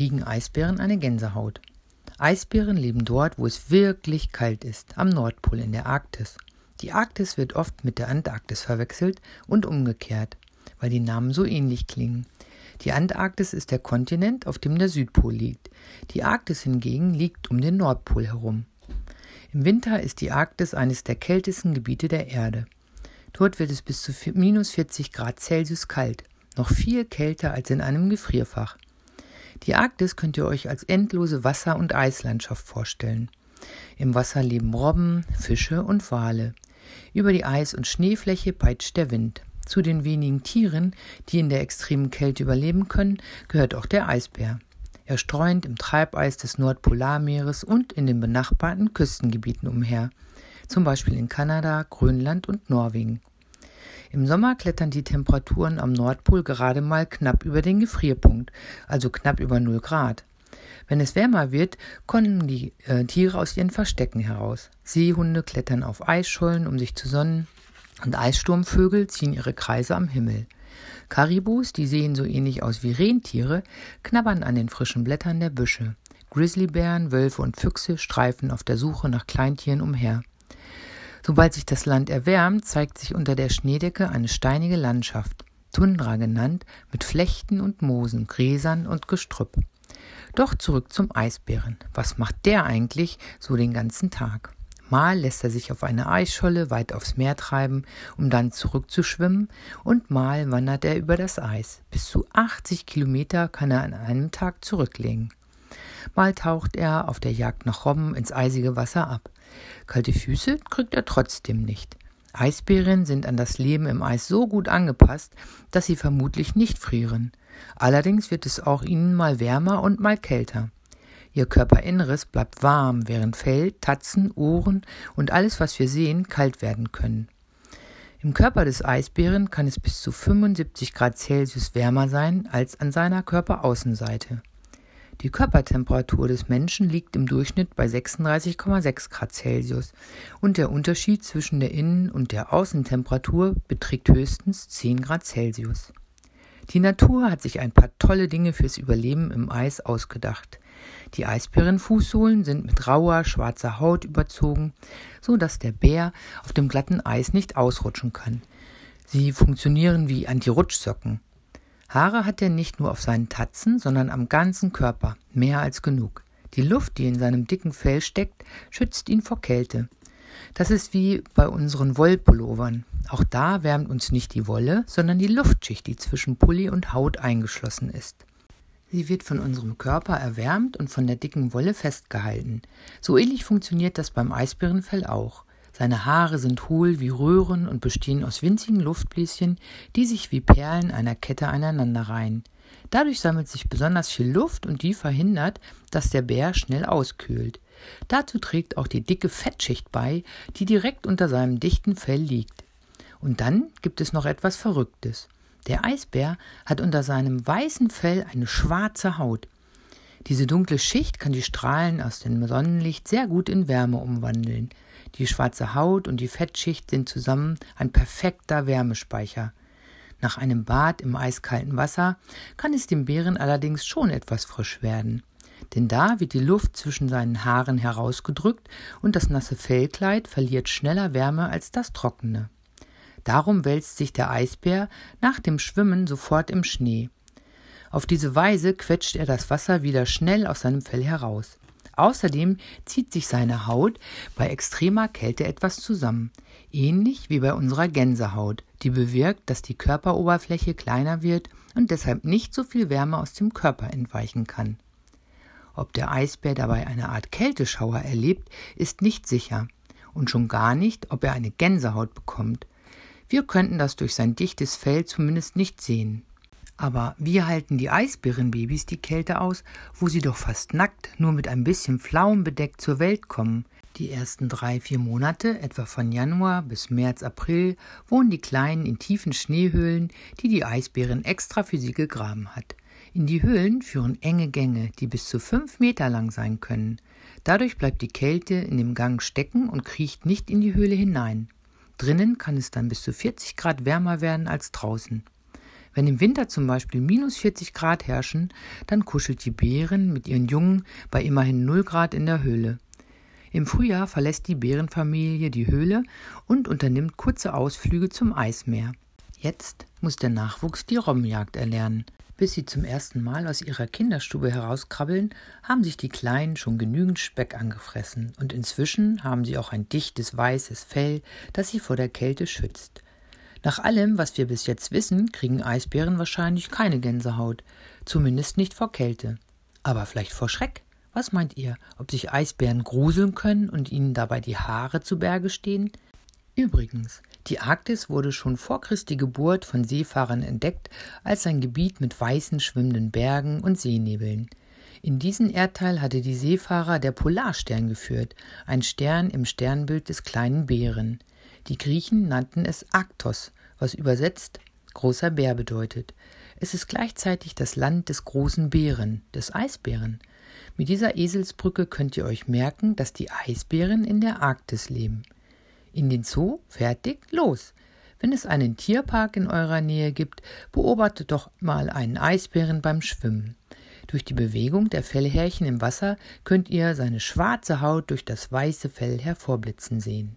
kriegen Eisbären eine Gänsehaut. Eisbären leben dort, wo es wirklich kalt ist, am Nordpol in der Arktis. Die Arktis wird oft mit der Antarktis verwechselt und umgekehrt, weil die Namen so ähnlich klingen. Die Antarktis ist der Kontinent, auf dem der Südpol liegt. Die Arktis hingegen liegt um den Nordpol herum. Im Winter ist die Arktis eines der kältesten Gebiete der Erde. Dort wird es bis zu minus 40 Grad Celsius kalt, noch viel kälter als in einem Gefrierfach. Die Arktis könnt ihr euch als endlose Wasser- und Eislandschaft vorstellen. Im Wasser leben Robben, Fische und Wale. Über die Eis- und Schneefläche peitscht der Wind. Zu den wenigen Tieren, die in der extremen Kälte überleben können, gehört auch der Eisbär. Er streunt im Treibeis des Nordpolarmeeres und in den benachbarten Küstengebieten umher, zum Beispiel in Kanada, Grönland und Norwegen. Im Sommer klettern die Temperaturen am Nordpol gerade mal knapp über den Gefrierpunkt, also knapp über 0 Grad. Wenn es wärmer wird, kommen die äh, Tiere aus ihren Verstecken heraus. Seehunde klettern auf Eisschollen, um sich zu sonnen, und Eissturmvögel ziehen ihre Kreise am Himmel. Karibus, die sehen so ähnlich aus wie Rentiere, knabbern an den frischen Blättern der Büsche. Grizzlybären, Wölfe und Füchse streifen auf der Suche nach Kleintieren umher. Sobald sich das Land erwärmt, zeigt sich unter der Schneedecke eine steinige Landschaft, Tundra genannt, mit Flechten und Moosen, Gräsern und Gestrüpp. Doch zurück zum Eisbären. Was macht der eigentlich so den ganzen Tag? Mal lässt er sich auf eine Eisscholle weit aufs Meer treiben, um dann zurückzuschwimmen, und mal wandert er über das Eis. Bis zu 80 Kilometer kann er an einem Tag zurücklegen. Mal taucht er auf der Jagd nach Robben ins eisige Wasser ab. Kalte Füße kriegt er trotzdem nicht. Eisbären sind an das Leben im Eis so gut angepasst, dass sie vermutlich nicht frieren. Allerdings wird es auch ihnen mal wärmer und mal kälter. Ihr Körperinneres bleibt warm, während Fell, Tatzen, Ohren und alles, was wir sehen, kalt werden können. Im Körper des Eisbären kann es bis zu 75 Grad Celsius wärmer sein als an seiner Körperaußenseite. Die Körpertemperatur des Menschen liegt im Durchschnitt bei 36,6 Grad Celsius und der Unterschied zwischen der Innen- und der Außentemperatur beträgt höchstens 10 Grad Celsius. Die Natur hat sich ein paar tolle Dinge fürs Überleben im Eis ausgedacht. Die Eisbärenfußsohlen sind mit rauer, schwarzer Haut überzogen, so dass der Bär auf dem glatten Eis nicht ausrutschen kann. Sie funktionieren wie Anti-Rutschsocken. Haare hat er nicht nur auf seinen Tatzen, sondern am ganzen Körper, mehr als genug. Die Luft, die in seinem dicken Fell steckt, schützt ihn vor Kälte. Das ist wie bei unseren Wollpullovern. Auch da wärmt uns nicht die Wolle, sondern die Luftschicht, die zwischen Pulli und Haut eingeschlossen ist. Sie wird von unserem Körper erwärmt und von der dicken Wolle festgehalten. So ähnlich funktioniert das beim Eisbärenfell auch. Seine Haare sind hohl wie Röhren und bestehen aus winzigen Luftbläschen, die sich wie Perlen einer Kette aneinanderreihen. Dadurch sammelt sich besonders viel Luft und die verhindert, dass der Bär schnell auskühlt. Dazu trägt auch die dicke Fettschicht bei, die direkt unter seinem dichten Fell liegt. Und dann gibt es noch etwas Verrücktes. Der Eisbär hat unter seinem weißen Fell eine schwarze Haut. Diese dunkle Schicht kann die Strahlen aus dem Sonnenlicht sehr gut in Wärme umwandeln. Die schwarze Haut und die Fettschicht sind zusammen ein perfekter Wärmespeicher. Nach einem Bad im eiskalten Wasser kann es dem Bären allerdings schon etwas frisch werden. Denn da wird die Luft zwischen seinen Haaren herausgedrückt und das nasse Fellkleid verliert schneller Wärme als das trockene. Darum wälzt sich der Eisbär nach dem Schwimmen sofort im Schnee. Auf diese Weise quetscht er das Wasser wieder schnell aus seinem Fell heraus. Außerdem zieht sich seine Haut bei extremer Kälte etwas zusammen, ähnlich wie bei unserer Gänsehaut, die bewirkt, dass die Körperoberfläche kleiner wird und deshalb nicht so viel Wärme aus dem Körper entweichen kann. Ob der Eisbär dabei eine Art Kälteschauer erlebt, ist nicht sicher, und schon gar nicht, ob er eine Gänsehaut bekommt. Wir könnten das durch sein dichtes Fell zumindest nicht sehen. Aber wie halten die Eisbärenbabys die Kälte aus, wo sie doch fast nackt, nur mit ein bisschen Pflaumen bedeckt zur Welt kommen? Die ersten drei, vier Monate, etwa von Januar bis März, April, wohnen die Kleinen in tiefen Schneehöhlen, die die Eisbären extra für sie gegraben hat. In die Höhlen führen enge Gänge, die bis zu fünf Meter lang sein können. Dadurch bleibt die Kälte in dem Gang stecken und kriecht nicht in die Höhle hinein. Drinnen kann es dann bis zu 40 Grad wärmer werden als draußen. Wenn im Winter zum Beispiel minus 40 Grad herrschen, dann kuschelt die Bären mit ihren Jungen bei immerhin 0 Grad in der Höhle. Im Frühjahr verlässt die Bärenfamilie die Höhle und unternimmt kurze Ausflüge zum Eismeer. Jetzt muss der Nachwuchs die Robbenjagd erlernen. Bis sie zum ersten Mal aus ihrer Kinderstube herauskrabbeln, haben sich die Kleinen schon genügend Speck angefressen und inzwischen haben sie auch ein dichtes weißes Fell, das sie vor der Kälte schützt. Nach allem, was wir bis jetzt wissen, kriegen Eisbären wahrscheinlich keine Gänsehaut, zumindest nicht vor Kälte. Aber vielleicht vor Schreck. Was meint ihr, ob sich Eisbären gruseln können und ihnen dabei die Haare zu Berge stehen? Übrigens, die Arktis wurde schon vor Christi Geburt von Seefahrern entdeckt als ein Gebiet mit weißen schwimmenden Bergen und Seenebeln. In diesen Erdteil hatte die Seefahrer der Polarstern geführt, ein Stern im Sternbild des kleinen Bären. Die Griechen nannten es Arktos, was übersetzt großer Bär bedeutet. Es ist gleichzeitig das Land des großen Bären, des Eisbären. Mit dieser Eselsbrücke könnt ihr euch merken, dass die Eisbären in der Arktis leben. In den Zoo, fertig, los! Wenn es einen Tierpark in eurer Nähe gibt, beobachtet doch mal einen Eisbären beim Schwimmen. Durch die Bewegung der Fellhärchen im Wasser könnt ihr seine schwarze Haut durch das weiße Fell hervorblitzen sehen.